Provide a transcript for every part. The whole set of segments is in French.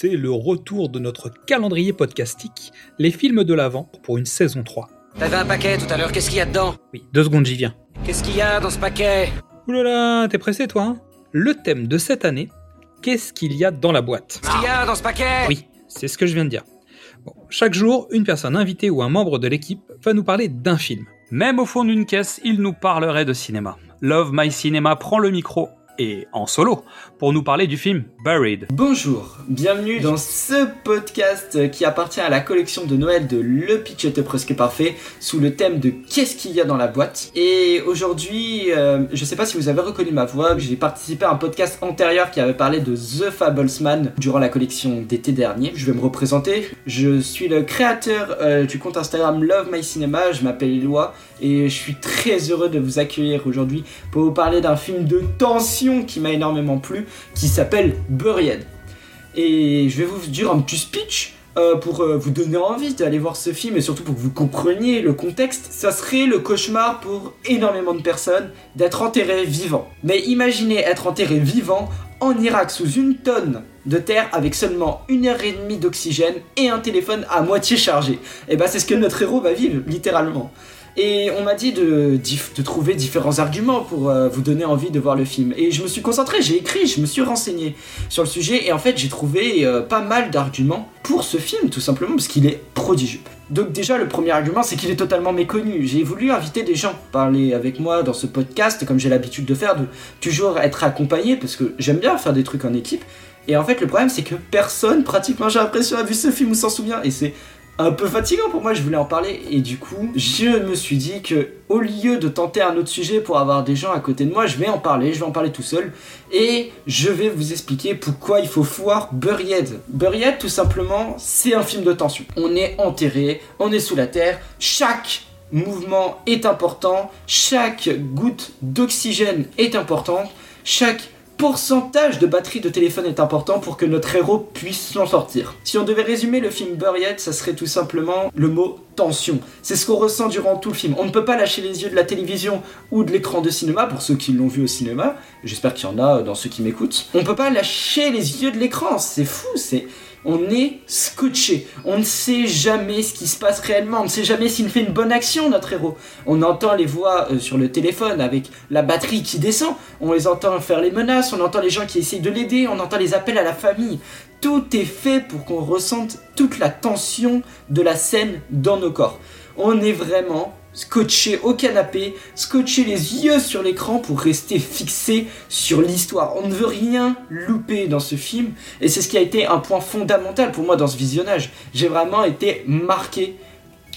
c'est le retour de notre calendrier podcastique, les films de l'Avent pour une saison 3. T'avais un paquet tout à l'heure, qu'est-ce qu'il y a dedans? Oui, deux secondes, j'y viens. Qu'est-ce qu'il y a dans ce paquet? Oulala, t'es pressé toi hein? Le thème de cette année, qu'est-ce qu'il y a dans la boîte? Qu'est-ce qu'il y a dans ce paquet? Oui, c'est ce que je viens de dire. Bon, chaque jour, une personne invitée ou un membre de l'équipe va nous parler d'un film. Même au fond d'une caisse, il nous parlerait de cinéma. Love My Cinema prend le micro et en solo pour nous parler du film Buried. Bonjour, bienvenue dans ce podcast qui appartient à la collection de Noël de Le Pitch presque parfait sous le thème de Qu'est-ce qu'il y a dans la boîte? Et aujourd'hui, euh, je sais pas si vous avez reconnu ma voix, j'ai participé à un podcast antérieur qui avait parlé de The Fablesman durant la collection d'été dernier. Je vais me représenter, je suis le créateur euh, du compte Instagram Love My Cinema, je m'appelle Eloi et je suis très heureux de vous accueillir aujourd'hui pour vous parler d'un film de tension qui m'a énormément plu, qui s'appelle Buried. Et je vais vous dire un petit speech euh, pour euh, vous donner envie d'aller voir ce film et surtout pour que vous compreniez le contexte. Ça serait le cauchemar pour énormément de personnes d'être enterré vivant. Mais imaginez être enterré vivant en Irak sous une tonne de terre avec seulement une heure et demie d'oxygène et un téléphone à moitié chargé. Et bah c'est ce que notre héros va vivre littéralement. Et on m'a dit de, trouver différents arguments pour euh, vous donner envie de voir le film. Et je me suis concentré, j'ai écrit, je me suis renseigné sur le sujet. Et en fait, j'ai trouvé euh, pas mal d'arguments pour ce film, tout simplement parce qu'il est prodigieux. Donc déjà, le premier argument, c'est qu'il est totalement méconnu. J'ai voulu inviter des gens, parler avec moi dans ce podcast, comme j'ai l'habitude de faire, de toujours être accompagné, parce que j'aime bien faire des trucs en équipe. Et en fait, le problème, c'est que personne, pratiquement, j'ai l'impression, a vu ce film ou s'en souvient. Et c'est un peu fatigant pour moi, je voulais en parler et du coup, je me suis dit que au lieu de tenter un autre sujet pour avoir des gens à côté de moi, je vais en parler, je vais en parler tout seul et je vais vous expliquer pourquoi il faut voir Buried. Buried tout simplement, c'est un film de tension. On est enterré, on est sous la terre, chaque mouvement est important, chaque goutte d'oxygène est importante, chaque pourcentage de batterie de téléphone est important pour que notre héros puisse s'en sortir. Si on devait résumer le film Buried, ça serait tout simplement le mot tension. C'est ce qu'on ressent durant tout le film. On ne peut pas lâcher les yeux de la télévision ou de l'écran de cinéma, pour ceux qui l'ont vu au cinéma. J'espère qu'il y en a dans ceux qui m'écoutent. On ne peut pas lâcher les yeux de l'écran. C'est fou, c'est on est scotché. On ne sait jamais ce qui se passe réellement. On ne sait jamais s'il fait une bonne action, notre héros. On entend les voix euh, sur le téléphone avec la batterie qui descend. On les entend faire les menaces. On entend les gens qui essayent de l'aider. On entend les appels à la famille. Tout est fait pour qu'on ressente toute la tension de la scène dans nos corps. On est vraiment scotché au canapé, scotcher les yeux sur l'écran pour rester fixé sur l'histoire. On ne veut rien louper dans ce film et c'est ce qui a été un point fondamental pour moi dans ce visionnage. J'ai vraiment été marqué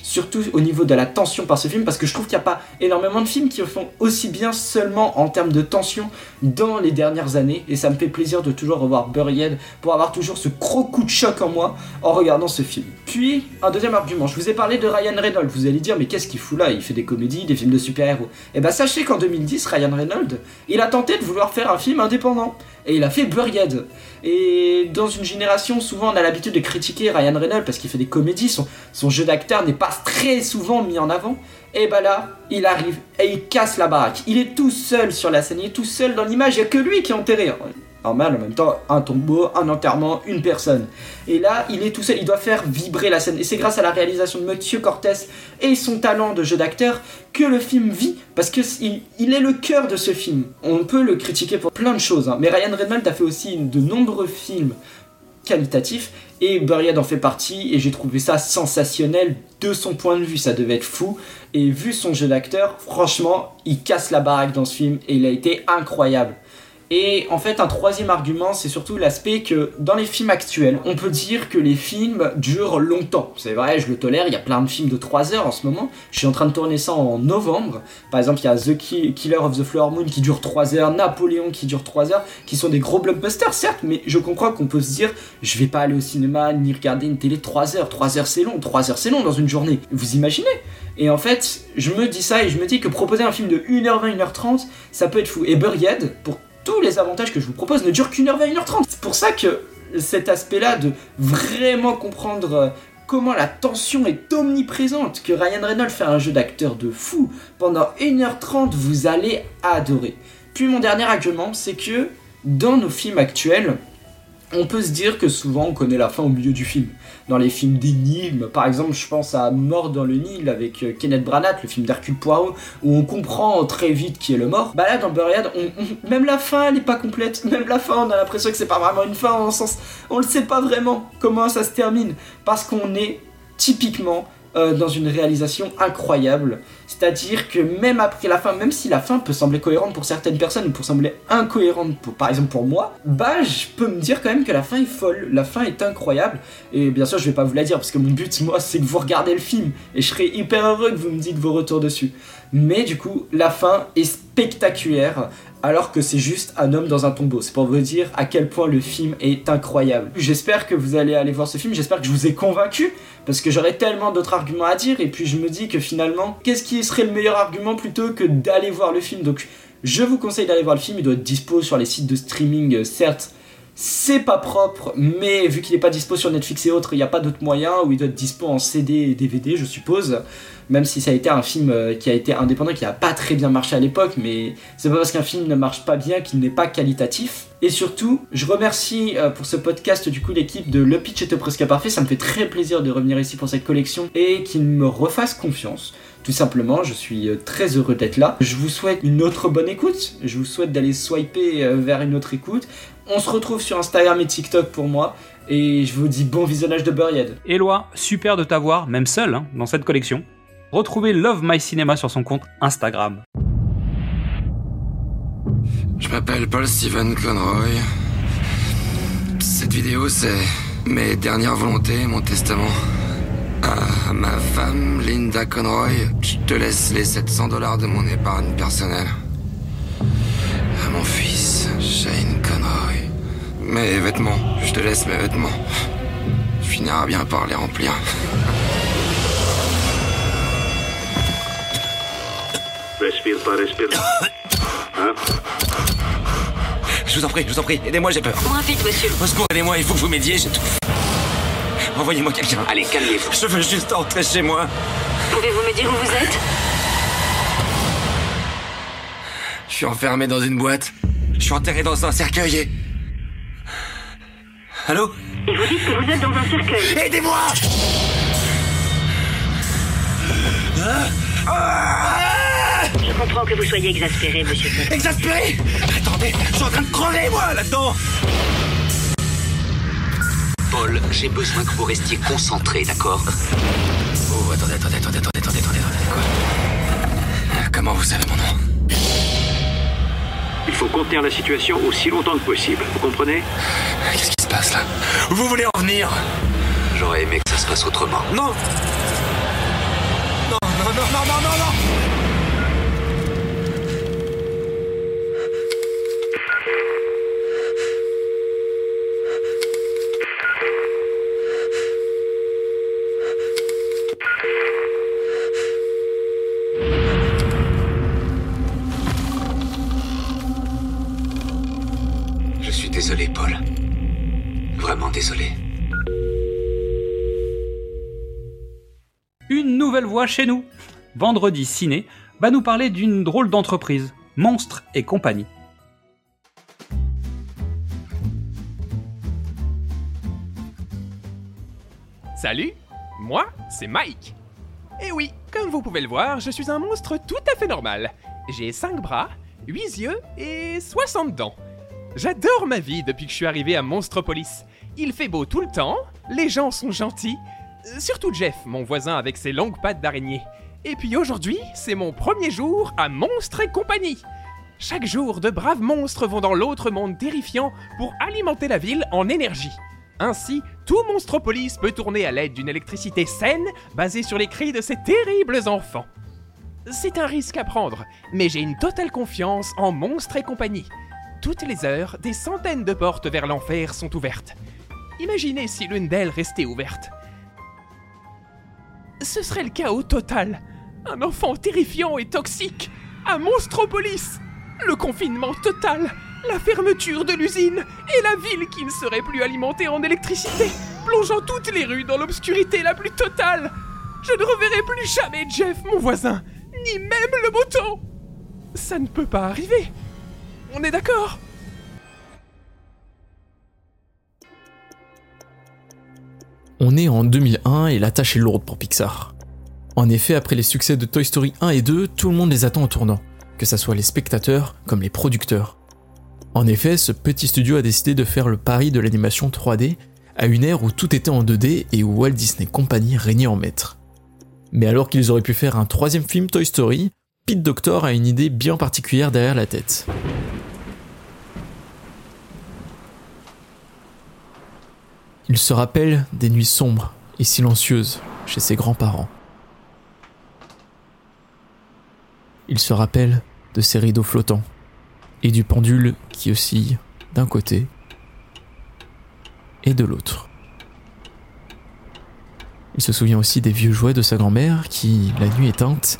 surtout au niveau de la tension par ce film, parce que je trouve qu'il n'y a pas énormément de films qui font aussi bien seulement en termes de tension dans les dernières années, et ça me fait plaisir de toujours revoir Buried pour avoir toujours ce gros coup de choc en moi en regardant ce film. Puis, un deuxième argument, je vous ai parlé de Ryan Reynolds, vous allez dire, mais qu'est-ce qu'il fout là? Il fait des comédies, des films de super-héros. Et eh bah ben, sachez qu'en 2010, Ryan Reynolds, il a tenté de vouloir faire un film indépendant, et il a fait Buried. Et dans une génération, souvent on a l'habitude de critiquer Ryan Reynolds parce qu'il fait des comédies, son, jeu d'acteur n'est pas très souvent mis en avant. Et bah là, il arrive et il casse la baraque. Il est tout seul sur la scène, il est tout seul dans l'image, il n'y a que lui qui est enterré normal en même temps un tombeau, un enterrement, une personne. Et là, il est tout seul, il doit faire vibrer la scène. Et c'est grâce à la réalisation de Mathieu Cortez et son talent de jeu d'acteur que le film vit, parce que il, est le cœur de ce film. On peut le critiquer pour plein de choses, hein. mais Ryan Reynolds a fait aussi de nombreux films qualitatifs et Buried en fait partie et j'ai trouvé ça sensationnel de son point de vue ça devait être fou et vu son jeu d'acteur franchement il casse la baraque dans ce film et il a été incroyable et en fait, un troisième argument, c'est surtout l'aspect que dans les films actuels, on peut dire que les films durent longtemps. C'est vrai, je le tolère, il y a plein de films de 3 heures en ce moment. Je suis en train de tourner ça en novembre. Par exemple, il y a The Killer of the Flower Moon qui dure 3 heures, Napoléon qui dure 3 heures, qui sont des gros blockbusters, certes, mais je comprends qu'on peut se dire, je vais pas aller au cinéma ni regarder une télé 3 heures. 3 heures c'est long, 3 heures c'est long dans une journée. Vous imaginez? Et en fait, je me dis ça et je me dis que proposer un film de 1h20, 1h30, ça peut être fou. Et Buried, pour tous les avantages que je vous propose ne durent qu'une heure 20, 1h30. C'est pour ça que cet aspect-là de vraiment comprendre euh, comment la tension est omniprésente, que Ryan Reynolds fait un jeu d'acteur de fou, pendant 1h30, vous allez adorer. Puis mon dernier argument, c'est que dans nos films actuels, on peut se dire que souvent on connaît la fin au milieu du film. Dans les films d'énigmes, par exemple, je pense à Mort dans le Nil avec euh, Kenneth Branagh, le film d'Hercule Poirot, où on comprend très vite qui est le mort. Bah là, dans Buried, même la fin, elle n'est pas complète. Même la fin, on a l'impression que c'est pas vraiment une fin, en sens, on le sait pas vraiment comment ça se termine, parce qu'on est typiquement euh, dans une réalisation incroyable. C'est-à-dire que même après la fin, même si la fin peut sembler cohérente pour certaines personnes ou pour sembler incohérente, par exemple pour moi, bah je peux me dire quand même que la fin est folle, la fin est incroyable. Et bien sûr, je vais pas vous la dire parce que mon but, moi, c'est que vous regardez le film et je serai hyper heureux que vous me dites vos retours dessus. Mais du coup, la fin est spectaculaire alors que c'est juste un homme dans un tombeau. C'est pour vous dire à quel point le film est incroyable. J'espère que vous allez aller voir ce film, j'espère que je vous ai convaincu, parce que j'aurais tellement d'autres arguments à dire, et puis je me dis que finalement, qu'est-ce qui serait le meilleur argument plutôt que d'aller voir le film? Donc je vous conseille d'aller voir le film, il doit être dispo sur les sites de streaming, euh, certes. C'est pas propre, mais vu qu'il n'est pas dispo sur Netflix et autres, il n'y a pas d'autre moyen, où il doit être dispo en CD et DVD, je suppose même si ça a été un film euh, qui a été indépendant, qui n'a pas très bien marché à l'époque, mais c'est pas parce qu'un film ne marche pas bien qu'il n'est pas qualitatif. Et surtout, je remercie euh, pour ce podcast du coup l'équipe de Le Pitch était presque parfait, ça me fait très plaisir de revenir ici pour cette collection et qu'ils me refassent confiance. Tout simplement, je suis euh, très heureux d'être là. Je vous souhaite une autre bonne écoute. Je vous souhaite d'aller swiper vers une autre écoute. On se retrouve sur Instagram et TikTok pour moi. Et je vous dis bon visionnage de Buried. Eloi, super de t'avoir, même seul, hein, dans cette collection. Retrouvez Love My Cinema sur son compte Instagram. Je m'appelle Paul Steven Conroy. Cette vidéo, c'est mes dernières volontés, mon testament. À ma femme, Linda Conroy, je te laisse les 700 dollars de mon épargne personnelle. À mon fils, Shane Conroy. Mes vêtements, je te laisse mes vêtements. Je finirai bien par les remplir. Respire pas, respire. Hein? Je vous en prie, je vous en prie, aidez-moi, j'ai peur. Moins vite, monsieur? Au secours, aidez-moi, il faut que vous m'aidiez, j'ai tout. Envoyez-moi quelqu'un. Allez, calmez-vous. Je veux juste entrer chez moi. Pouvez-vous me dire où vous êtes? Je suis enfermé dans une boîte. Je suis enterré dans un cercueil et... Allô? Et vous dites que vous êtes dans un cercueil. Aidez-moi Je comprends que vous soyez exaspéré, monsieur. Exaspéré Attendez, je suis en train de crever, moi, là-dedans j'ai besoin que vous restiez concentré, d'accord Oh, attendez, attendez, attendez, attendez, attendez, attendez, attendez, quoi Comment vous savez mon nom Il faut contenir la situation aussi longtemps que possible. Vous comprenez Qu'est-ce qui se passe, là Vous voulez en venir J'aurais aimé que ça se passe autrement. Non Non, non, non, non, non, non, non Chez nous. Vendredi Ciné va nous parler d'une drôle d'entreprise, Monstres et compagnie. Salut, moi c'est Mike. Et oui, comme vous pouvez le voir, je suis un monstre tout à fait normal. J'ai 5 bras, 8 yeux et 60 dents. J'adore ma vie depuis que je suis arrivé à Monstropolis. Il fait beau tout le temps, les gens sont gentils, surtout Jeff, mon voisin avec ses longues pattes d'araignée. Et puis aujourd'hui, c'est mon premier jour à Monstres et compagnie. Chaque jour, de braves monstres vont dans l'autre monde terrifiant pour alimenter la ville en énergie. Ainsi, tout Monstropolis peut tourner à l'aide d'une électricité saine basée sur les cris de ces terribles enfants. C'est un risque à prendre, mais j'ai une totale confiance en Monstres et compagnie. Toutes les heures, des centaines de portes vers l'enfer sont ouvertes. Imaginez si l'une d'elles restait ouverte. Ce serait le chaos total. Un enfant terrifiant et toxique. Un Monstropolis. Le confinement total. La fermeture de l'usine. Et la ville qui ne serait plus alimentée en électricité. Plongeant toutes les rues dans l'obscurité la plus totale. Je ne reverrai plus jamais Jeff, mon voisin. Ni même le beau temps. Ça ne peut pas arriver. On est d'accord? On est en 2001 et la tâche est lourde pour Pixar. En effet, après les succès de Toy Story 1 et 2, tout le monde les attend au tournant, que ce soit les spectateurs comme les producteurs. En effet, ce petit studio a décidé de faire le pari de l'animation 3D à une ère où tout était en 2D et où Walt Disney Company régnait en maître. Mais alors qu'ils auraient pu faire un troisième film Toy Story, Pete Doctor a une idée bien particulière derrière la tête. Il se rappelle des nuits sombres et silencieuses chez ses grands-parents. Il se rappelle de ses rideaux flottants et du pendule qui oscille d'un côté et de l'autre. Il se souvient aussi des vieux jouets de sa grand-mère qui, la nuit éteinte,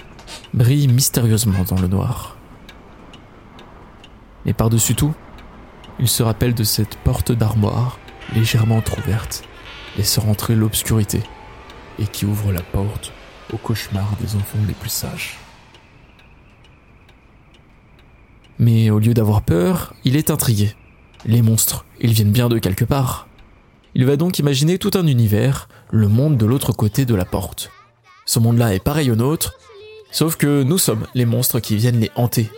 brillent mystérieusement dans le noir. Mais par-dessus tout, il se rappelle de cette porte d'armoire légèrement entr'ouverte, laissant rentrer l'obscurité, et qui ouvre la porte au cauchemar des enfants les plus sages. Mais au lieu d'avoir peur, il est intrigué. Les monstres, ils viennent bien de quelque part. Il va donc imaginer tout un univers, le monde de l'autre côté de la porte. Ce monde-là est pareil au nôtre, sauf que nous sommes les monstres qui viennent les hanter.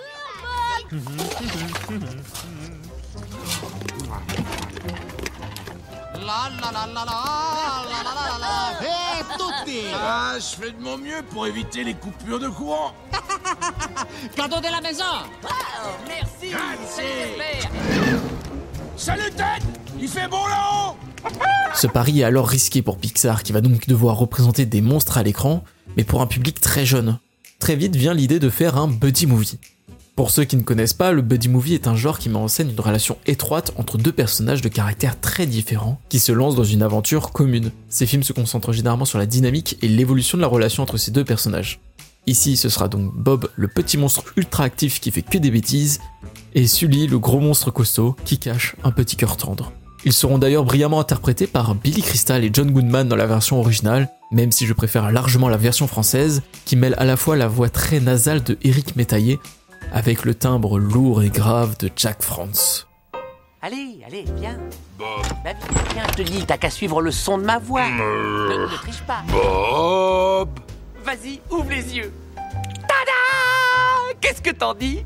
Ah, je fais de mon mieux pour éviter les coupures de courant. Cadeau de la maison Merci Salut Ted Il fait bon là-haut Ce pari est alors risqué pour Pixar qui va donc devoir représenter des monstres à l'écran, mais pour un public très jeune. Très vite vient l'idée de faire un buddy movie. Pour ceux qui ne connaissent pas, le buddy movie est un genre qui met en scène une relation étroite entre deux personnages de caractères très différents qui se lancent dans une aventure commune. Ces films se concentrent généralement sur la dynamique et l'évolution de la relation entre ces deux personnages. Ici, ce sera donc Bob, le petit monstre ultra actif qui fait que des bêtises, et Sully, le gros monstre costaud qui cache un petit cœur tendre. Ils seront d'ailleurs brillamment interprétés par Billy Crystal et John Goodman dans la version originale, même si je préfère largement la version française, qui mêle à la fois la voix très nasale de Eric Métaillé avec le timbre lourd et grave de Jack France. Allez, allez, viens. Bob. Bah, viens, je te dis, t'as qu'à suivre le son de ma voix. Ne, ne triche pas. Bob Vas-y, ouvre les yeux. Tada Qu'est-ce que t'en dis?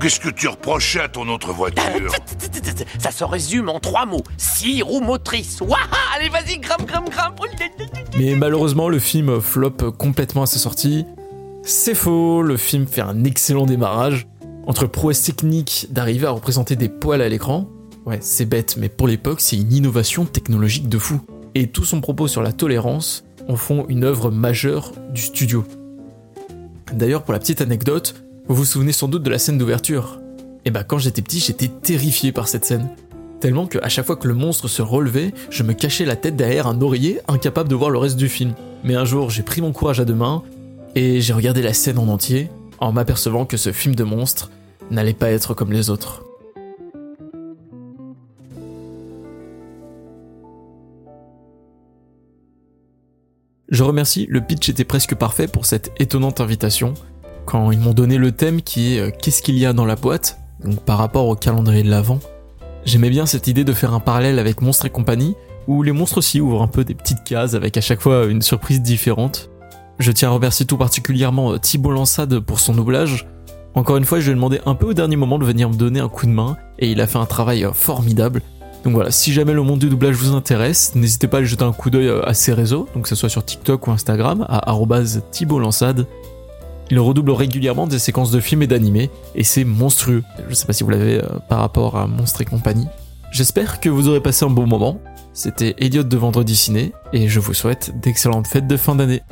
Qu'est-ce que tu reprochais à ton autre voiture? Ça se résume en trois mots. Six roues motrices. Waouh Allez, vas-y, grimpe, grimpe, grimpe. Mais malheureusement, le film flop complètement à sa sortie. C'est faux, le film fait un excellent démarrage. Entre prouesse technique d'arriver à représenter des poils à l'écran, ouais, c'est bête, mais pour l'époque, c'est une innovation technologique de fou. Et tout son propos sur la tolérance en font une œuvre majeure du studio. D'ailleurs, pour la petite anecdote, vous vous souvenez sans doute de la scène d'ouverture. Et bah, quand j'étais petit, j'étais terrifié par cette scène. Tellement que à chaque fois que le monstre se relevait, je me cachais la tête derrière un oreiller, incapable de voir le reste du film. Mais un jour, j'ai pris mon courage à deux mains et j'ai regardé la scène en entier en m'apercevant que ce film de monstre n'allait pas être comme les autres. Je remercie, le pitch était presque parfait pour cette étonnante invitation. Quand ils m'ont donné le thème qui est euh, Qu'est-ce qu'il y a dans la boîte Donc par rapport au calendrier de l'Avent, j'aimais bien cette idée de faire un parallèle avec Monstres et compagnie, où les monstres aussi ouvrent un peu des petites cases avec à chaque fois une surprise différente. Je tiens à remercier tout particulièrement euh, Thibault Lansade pour son doublage. Encore une fois, je lui ai demandé un peu au dernier moment de venir me donner un coup de main, et il a fait un travail euh, formidable. Donc voilà, si jamais le monde du doublage vous intéresse, n'hésitez pas à jeter un coup d'œil à ses réseaux, donc que ce soit sur TikTok ou Instagram, à Thibault Lansade. Il redouble régulièrement des séquences de films et d'animés, et c'est monstrueux. Je sais pas si vous l'avez euh, par rapport à Monstre et compagnie. J'espère que vous aurez passé un bon moment. C'était Elliot de Vendredi Ciné, et je vous souhaite d'excellentes fêtes de fin d'année.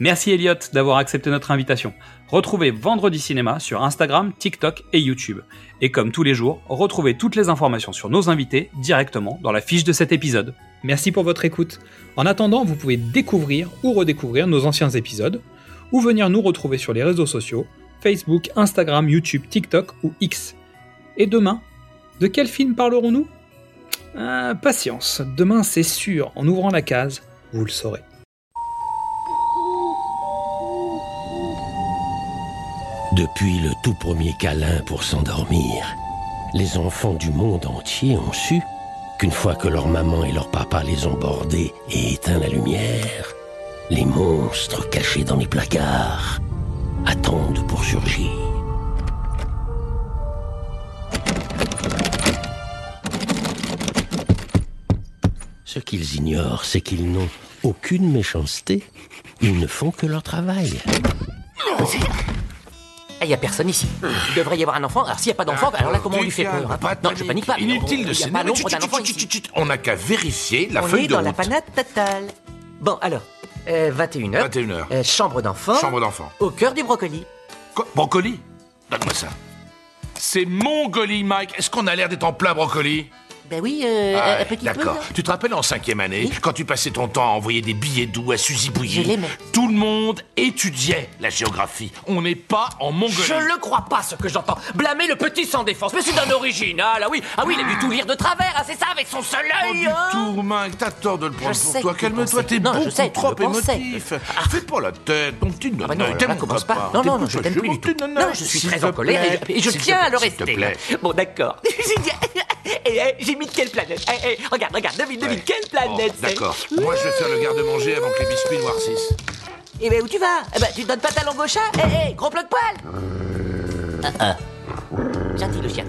Merci Elliot d'avoir accepté notre invitation. Retrouvez Vendredi Cinéma sur Instagram, TikTok et YouTube. Et comme tous les jours, retrouvez toutes les informations sur nos invités directement dans la fiche de cet épisode. Merci pour votre écoute. En attendant, vous pouvez découvrir ou redécouvrir nos anciens épisodes, ou venir nous retrouver sur les réseaux sociaux, Facebook, Instagram, YouTube, TikTok ou X. Et demain, de quel film parlerons-nous? Ah, Patience, demain c'est sûr, en ouvrant la case, vous le saurez. Depuis le tout premier câlin pour s'endormir, les enfants du monde entier ont su qu'une fois que leur maman et leur papa les ont bordés et éteint la lumière, les monstres cachés dans les placards attendent pour surgir. Ce qu'ils ignorent, c'est qu'ils n'ont aucune méchanceté. Ils ne font que leur travail. Il n'y a personne ici. Il devrait y avoir un enfant. Alors s'il n'y a pas d'enfant, alors là comment on lui fait peur hein? Non, je panique pas. Inutile de chut. On n'a qu'à vérifier la on feuille est de dans la panade totale. Bon, alors, euh, 21h. 21h. Euh, chambre d'enfant. Chambre d'enfant. Au cœur du brocoli. Quoi? Brocoli? Donne-moi ça. C'est Mongolie, Mike. Est-ce qu'on a l'air d'être en plein brocoli? Ben oui, euh, Ah, un petit peu. D'accord. là. Tu te rappelles en cinquième année, quand tu passais ton temps à envoyer des billets doux à Suzy Bouilly Je l'aimais. Tout le monde étudiait la géographie. On n'est pas en Mongolie. Je le crois pas ce que j'entends. Blâmer le petit sans défense. Mais c'est d'un original, ah oui. Ah oui, il a dû tout lire de travers, ah, c'est ça, avec son seul Pas œil. du hein. tout, Mike. T'as tort de le prendre Je pour sais toi. Calme-toi, t'es Non, je sais, trop émotif. Fais pas la tête, ton petit Ah non, commence pas. Non, non, non, je t'aime plus du tout. Non, je suis très en colère et, je tiens à le rester. Bon, d'accord. Et, eh, J'ai mis de quelle planète Eh, eh, Regarde, regarde, devine, devine, Ouais. quelle planète Bon, c'est D'accord. Moi, je vais faire le garde-manger avant que les biscuits noircissent. Eh ben où tu vas Eh ben tu donnes pas ta langue au chat Eh, eh, gros de poil Ah, ah. Gentil le chien.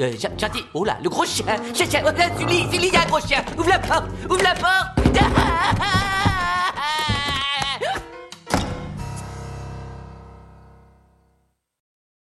Euh, gen- gentil. Oh là, le gros chien. Chien, chien. Oh, là, Sully, Sully, il y a un gros chien. Ouvre la porte. Ouvre la porte.